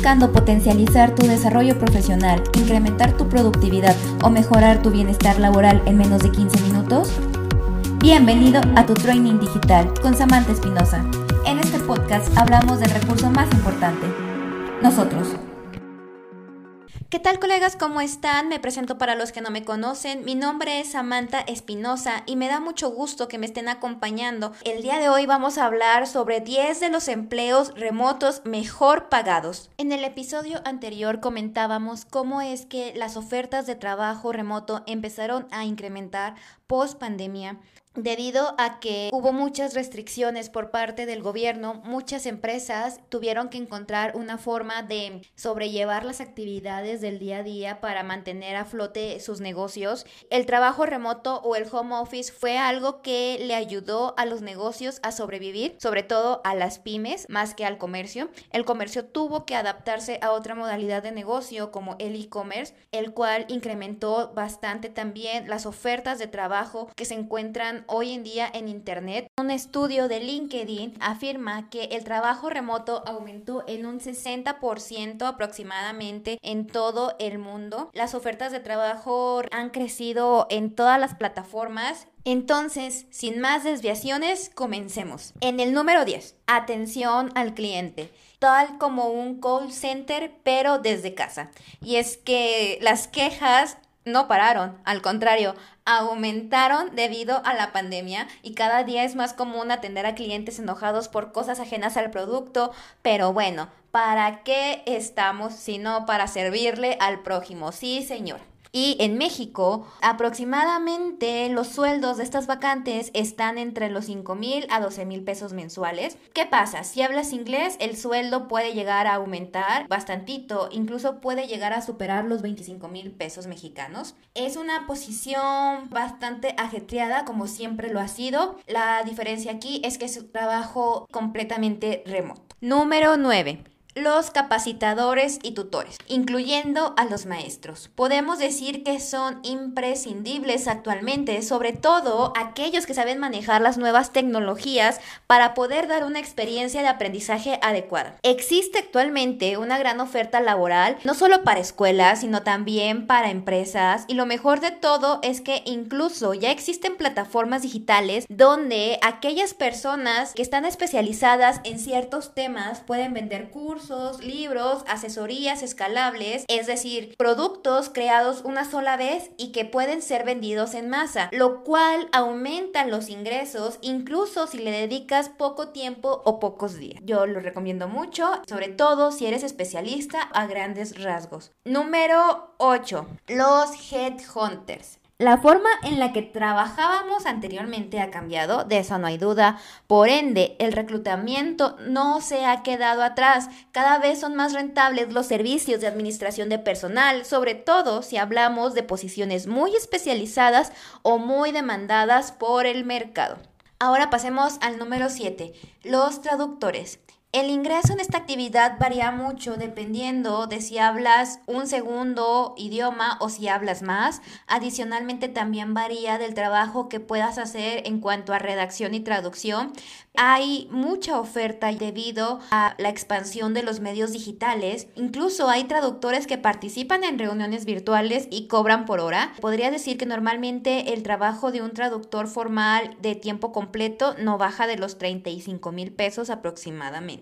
buscando potencializar tu desarrollo profesional, incrementar tu productividad o mejorar tu bienestar laboral en menos de 15 minutos? Bienvenido a tu Training Digital con Samantha Espinosa. En este podcast hablamos del recurso más importante, nosotros. ¿Qué tal colegas? ¿Cómo están? Me presento para los que no me conocen. Mi nombre es Samantha Espinosa y me da mucho gusto que me estén acompañando. El día de hoy vamos a hablar sobre 10 de los empleos remotos mejor pagados. En el episodio anterior comentábamos cómo es que las ofertas de trabajo remoto empezaron a incrementar post pandemia Debido a que hubo muchas restricciones por parte del gobierno, muchas empresas tuvieron que encontrar una forma de sobrellevar las actividades del día a día para mantener a flote sus negocios. El trabajo remoto o el home office fue algo que le ayudó a los negocios a sobrevivir, sobre todo a las pymes más que al comercio. El comercio tuvo que adaptarse a otra modalidad de negocio como el e-commerce, el cual incrementó bastante también las ofertas de trabajo que se encuentran hoy en día en Internet. Un estudio de LinkedIn afirma que el trabajo remoto aumentó en un 60% aproximadamente en todo el mundo. Las ofertas de trabajo han crecido en todas las plataformas entonces, sin más desviaciones, comencemos. En el número 10, atención al cliente, tal como un call center, pero desde casa. Y es que las quejas no pararon, al contrario, aumentaron debido a la pandemia y cada día es más común atender a clientes enojados por cosas ajenas al producto, pero bueno, ¿para qué estamos sino para servirle al prójimo? Sí, señor. Y en México, aproximadamente los sueldos de estas vacantes están entre los 5 mil a 12 mil pesos mensuales. ¿Qué pasa? Si hablas inglés, el sueldo puede llegar a aumentar bastantito, incluso puede llegar a superar los 25 mil pesos mexicanos. Es una posición bastante ajetreada, como siempre lo ha sido. La diferencia aquí es que es un trabajo completamente remoto. Número 9 los capacitadores y tutores, incluyendo a los maestros. Podemos decir que son imprescindibles actualmente, sobre todo aquellos que saben manejar las nuevas tecnologías para poder dar una experiencia de aprendizaje adecuada. Existe actualmente una gran oferta laboral, no solo para escuelas, sino también para empresas, y lo mejor de todo es que incluso ya existen plataformas digitales donde aquellas personas que están especializadas en ciertos temas pueden vender cursos, libros, asesorías escalables, es decir, productos creados una sola vez y que pueden ser vendidos en masa, lo cual aumenta los ingresos incluso si le dedicas poco tiempo o pocos días. Yo lo recomiendo mucho, sobre todo si eres especialista a grandes rasgos. Número 8. Los headhunters. La forma en la que trabajábamos anteriormente ha cambiado, de eso no hay duda. Por ende, el reclutamiento no se ha quedado atrás. Cada vez son más rentables los servicios de administración de personal, sobre todo si hablamos de posiciones muy especializadas o muy demandadas por el mercado. Ahora pasemos al número 7, los traductores. El ingreso en esta actividad varía mucho dependiendo de si hablas un segundo idioma o si hablas más. Adicionalmente también varía del trabajo que puedas hacer en cuanto a redacción y traducción. Hay mucha oferta debido a la expansión de los medios digitales. Incluso hay traductores que participan en reuniones virtuales y cobran por hora. Podría decir que normalmente el trabajo de un traductor formal de tiempo completo no baja de los 35 mil pesos aproximadamente.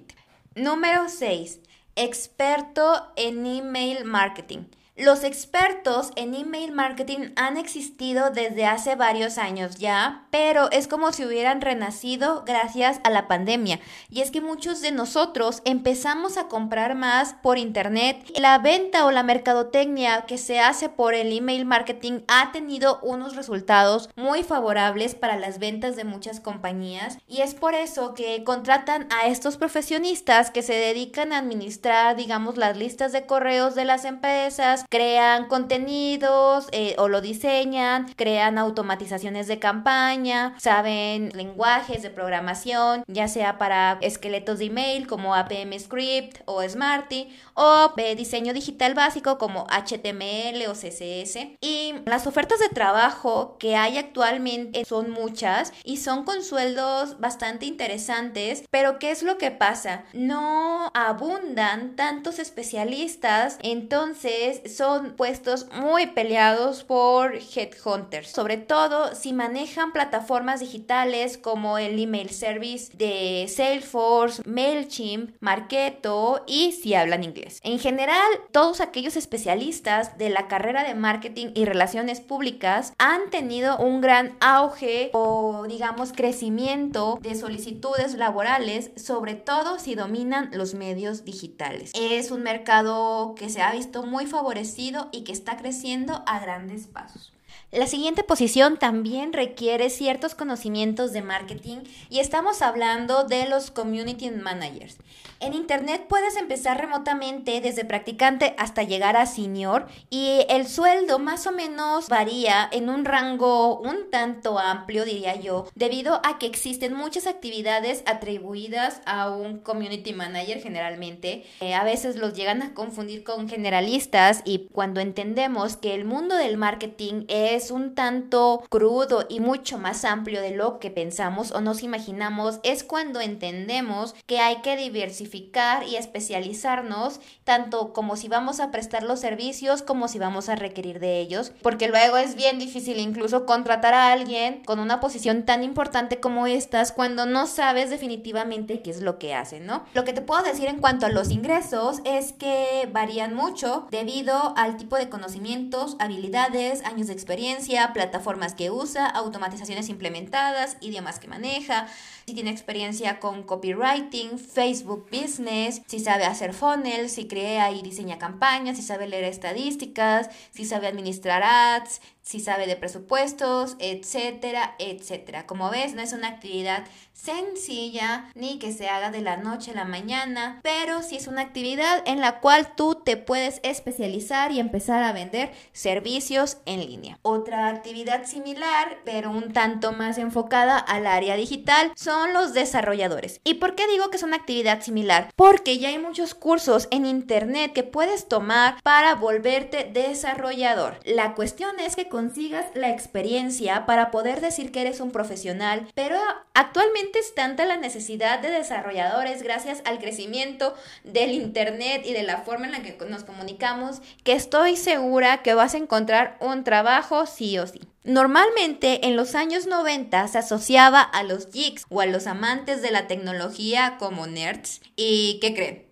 Número 6. Experto en email marketing. Los expertos en email marketing han existido desde hace varios años ya, pero es como si hubieran renacido gracias a la pandemia. Y es que muchos de nosotros empezamos a comprar más por internet. La venta o la mercadotecnia que se hace por el email marketing ha tenido unos resultados muy favorables para las ventas de muchas compañías y es por eso que contratan a estos profesionistas que se dedican a administrar, digamos, las listas de correos de las empresas, crean contenidos eh, o lo diseñan, crean automatizaciones de campaña, saben lenguajes de programación, ya sea para esqueletos de email como APM Script o Smarty, o diseño digital básico como HTML o CSS. Y las ofertas de trabajo que hay actualmente son muchas y son con sueldos bastante interesantes, pero ¿qué es lo que pasa? No abundan tantos especialistas, entonces son puestos muy peleados por headhunters, sobre todo si manejan plataformas digitales como el email service de Salesforce, Mailchimp, Marketo y si hablan inglés. En general, todos aquellos especialistas de la carrera de marketing y relaciones públicas han tenido un gran auge o digamos crecimiento de solicitudes laborales, sobre todo si dominan los medios digitales. Es un mercado que se ha visto muy favorecido y que está creciendo a grandes pasos. La siguiente posición también requiere ciertos conocimientos de marketing y estamos hablando de los community managers. En Internet puedes empezar remotamente desde practicante hasta llegar a senior y el sueldo más o menos varía en un rango un tanto amplio, diría yo, debido a que existen muchas actividades atribuidas a un community manager generalmente. Eh, a veces los llegan a confundir con generalistas y cuando entendemos que el mundo del marketing es es un tanto crudo y mucho más amplio de lo que pensamos o nos imaginamos, es cuando entendemos que hay que diversificar y especializarnos tanto como si vamos a prestar los servicios como si vamos a requerir de ellos, porque luego es bien difícil incluso contratar a alguien con una posición tan importante como estas cuando no sabes definitivamente qué es lo que hace, ¿no? Lo que te puedo decir en cuanto a los ingresos es que varían mucho debido al tipo de conocimientos, habilidades, años de experiencia, plataformas que usa, automatizaciones implementadas, idiomas que maneja, si tiene experiencia con copywriting, Facebook Business, si sabe hacer funnels, si crea y diseña campañas, si sabe leer estadísticas, si sabe administrar ads, si sabe de presupuestos, etcétera, etcétera. Como ves, no es una actividad sencilla ni que se haga de la noche a la mañana, pero sí es una actividad en la cual tú te puedes especializar y empezar a vender servicios en línea. Otra actividad similar, pero un tanto más enfocada al área digital, son los desarrolladores. ¿Y por qué digo que es una actividad similar? Porque ya hay muchos cursos en internet que puedes tomar para volverte desarrollador. La cuestión es que consigas la experiencia para poder decir que eres un profesional, pero actualmente tanta la necesidad de desarrolladores gracias al crecimiento del Internet y de la forma en la que nos comunicamos que estoy segura que vas a encontrar un trabajo sí o sí. Normalmente en los años 90 se asociaba a los geeks o a los amantes de la tecnología como nerds. ¿Y qué creen?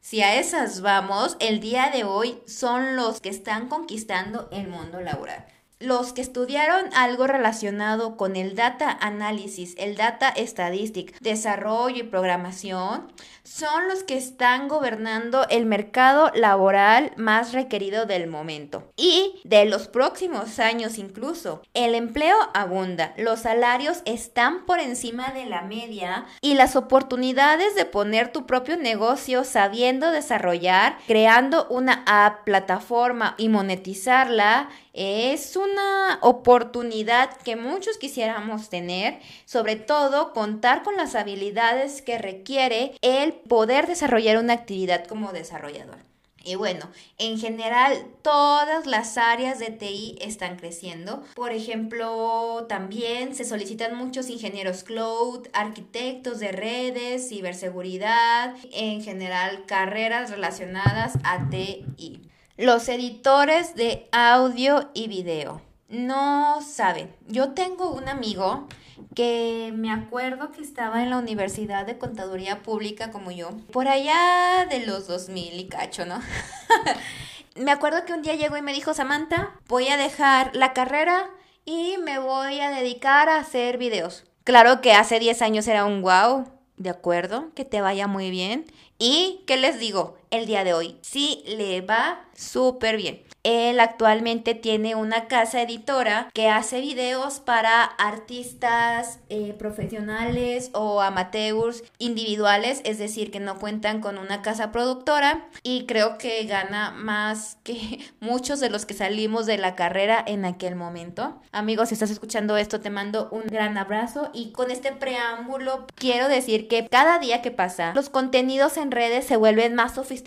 Si a esas vamos, el día de hoy son los que están conquistando el mundo laboral los que estudiaron algo relacionado con el data análisis, el data statistic, desarrollo y programación, son los que están gobernando el mercado laboral más requerido del momento y de los próximos años incluso. El empleo abunda, los salarios están por encima de la media y las oportunidades de poner tu propio negocio sabiendo desarrollar, creando una app, plataforma y monetizarla es una oportunidad que muchos quisiéramos tener, sobre todo contar con las habilidades que requiere el poder desarrollar una actividad como desarrollador. Y bueno, en general todas las áreas de TI están creciendo. Por ejemplo, también se solicitan muchos ingenieros cloud, arquitectos de redes, ciberseguridad, en general carreras relacionadas a TI. Los editores de audio y video. No saben. Yo tengo un amigo que me acuerdo que estaba en la Universidad de Contaduría Pública como yo, por allá de los 2000 y cacho, ¿no? me acuerdo que un día llegó y me dijo, Samantha, voy a dejar la carrera y me voy a dedicar a hacer videos. Claro que hace 10 años era un wow, de acuerdo, que te vaya muy bien. Y, ¿qué les digo? El día de hoy sí le va súper bien. Él actualmente tiene una casa editora que hace videos para artistas eh, profesionales o amateurs individuales, es decir, que no cuentan con una casa productora y creo que gana más que muchos de los que salimos de la carrera en aquel momento. Amigos, si estás escuchando esto, te mando un gran abrazo y con este preámbulo quiero decir que cada día que pasa, los contenidos en redes se vuelven más sofisticados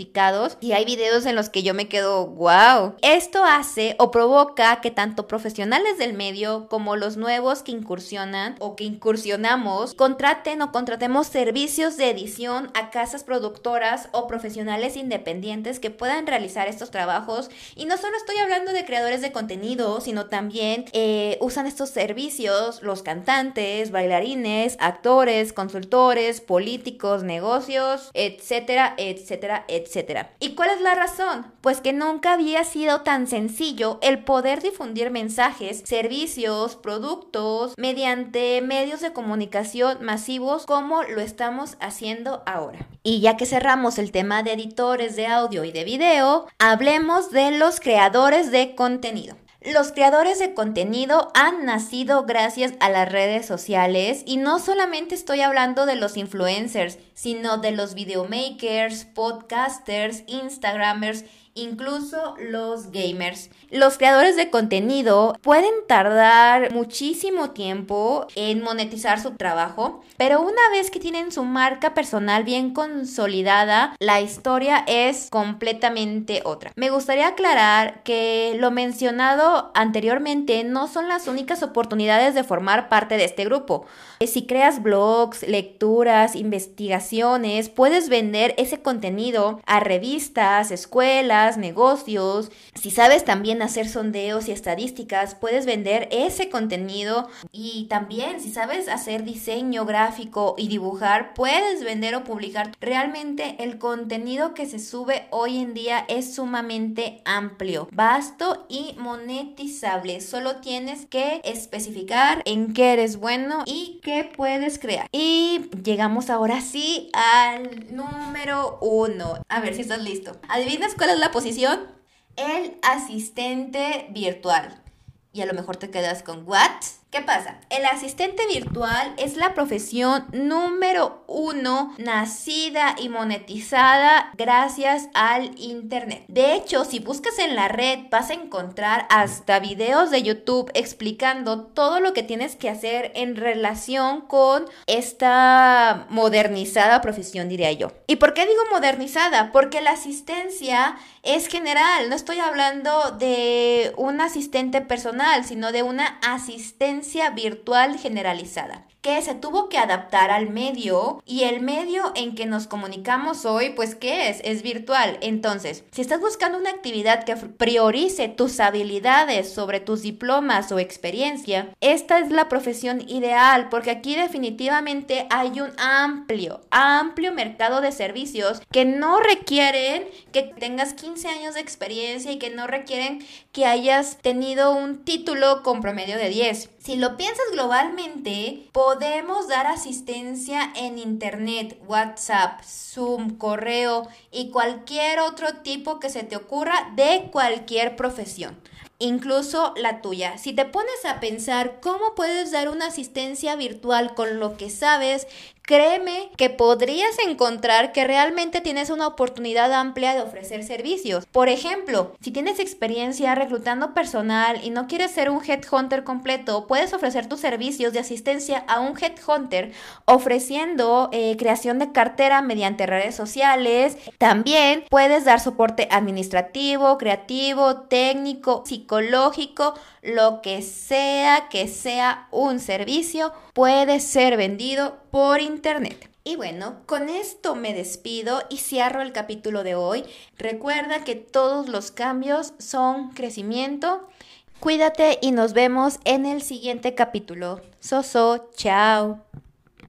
y hay videos en los que yo me quedo, wow. Esto hace o provoca que tanto profesionales del medio como los nuevos que incursionan o que incursionamos contraten o contratemos servicios de edición a casas productoras o profesionales independientes que puedan realizar estos trabajos. Y no solo estoy hablando de creadores de contenido, sino también eh, usan estos servicios los cantantes, bailarines, actores, consultores, políticos, negocios, etcétera, etcétera, etcétera. ¿Y cuál es la razón? Pues que nunca había sido tan sencillo el poder difundir mensajes, servicios, productos mediante medios de comunicación masivos como lo estamos haciendo ahora. Y ya que cerramos el tema de editores de audio y de video, hablemos de los creadores de contenido. Los creadores de contenido han nacido gracias a las redes sociales y no solamente estoy hablando de los influencers, sino de los videomakers, podcasters, instagramers incluso los gamers. Los creadores de contenido pueden tardar muchísimo tiempo en monetizar su trabajo, pero una vez que tienen su marca personal bien consolidada, la historia es completamente otra. Me gustaría aclarar que lo mencionado anteriormente no son las únicas oportunidades de formar parte de este grupo. Si creas blogs, lecturas, investigaciones, puedes vender ese contenido a revistas, escuelas, negocios. Si sabes también hacer sondeos y estadísticas, puedes vender ese contenido. Y también si sabes hacer diseño gráfico y dibujar, puedes vender o publicar. Realmente el contenido que se sube hoy en día es sumamente amplio, vasto y monetizable. Solo tienes que especificar en qué eres bueno y qué puedes crear. Y llegamos ahora sí al número uno. A ver si estás listo. ¿Adivinas cuál es la posición? El asistente virtual. Y a lo mejor te quedas con ¿what? ¿Qué pasa? El asistente virtual es la profesión número uno nacida y monetizada gracias al Internet. De hecho, si buscas en la red vas a encontrar hasta videos de YouTube explicando todo lo que tienes que hacer en relación con esta modernizada profesión, diría yo. ¿Y por qué digo modernizada? Porque la asistencia es general. No estoy hablando de un asistente personal, sino de una asistencia virtual generalizada que se tuvo que adaptar al medio y el medio en que nos comunicamos hoy, pues ¿qué es? Es virtual. Entonces, si estás buscando una actividad que priorice tus habilidades sobre tus diplomas o experiencia, esta es la profesión ideal porque aquí definitivamente hay un amplio, amplio mercado de servicios que no requieren que tengas 15 años de experiencia y que no requieren que hayas tenido un título con promedio de 10. Si lo piensas globalmente, podemos dar asistencia en Internet, WhatsApp, Zoom, correo y cualquier otro tipo que se te ocurra de cualquier profesión incluso la tuya. Si te pones a pensar cómo puedes dar una asistencia virtual con lo que sabes, créeme que podrías encontrar que realmente tienes una oportunidad amplia de ofrecer servicios. Por ejemplo, si tienes experiencia reclutando personal y no quieres ser un headhunter completo, puedes ofrecer tus servicios de asistencia a un headhunter ofreciendo eh, creación de cartera mediante redes sociales. También puedes dar soporte administrativo, creativo, técnico, lo que sea que sea un servicio puede ser vendido por internet. Y bueno, con esto me despido y cierro el capítulo de hoy. Recuerda que todos los cambios son crecimiento. Cuídate y nos vemos en el siguiente capítulo. Soso, chao.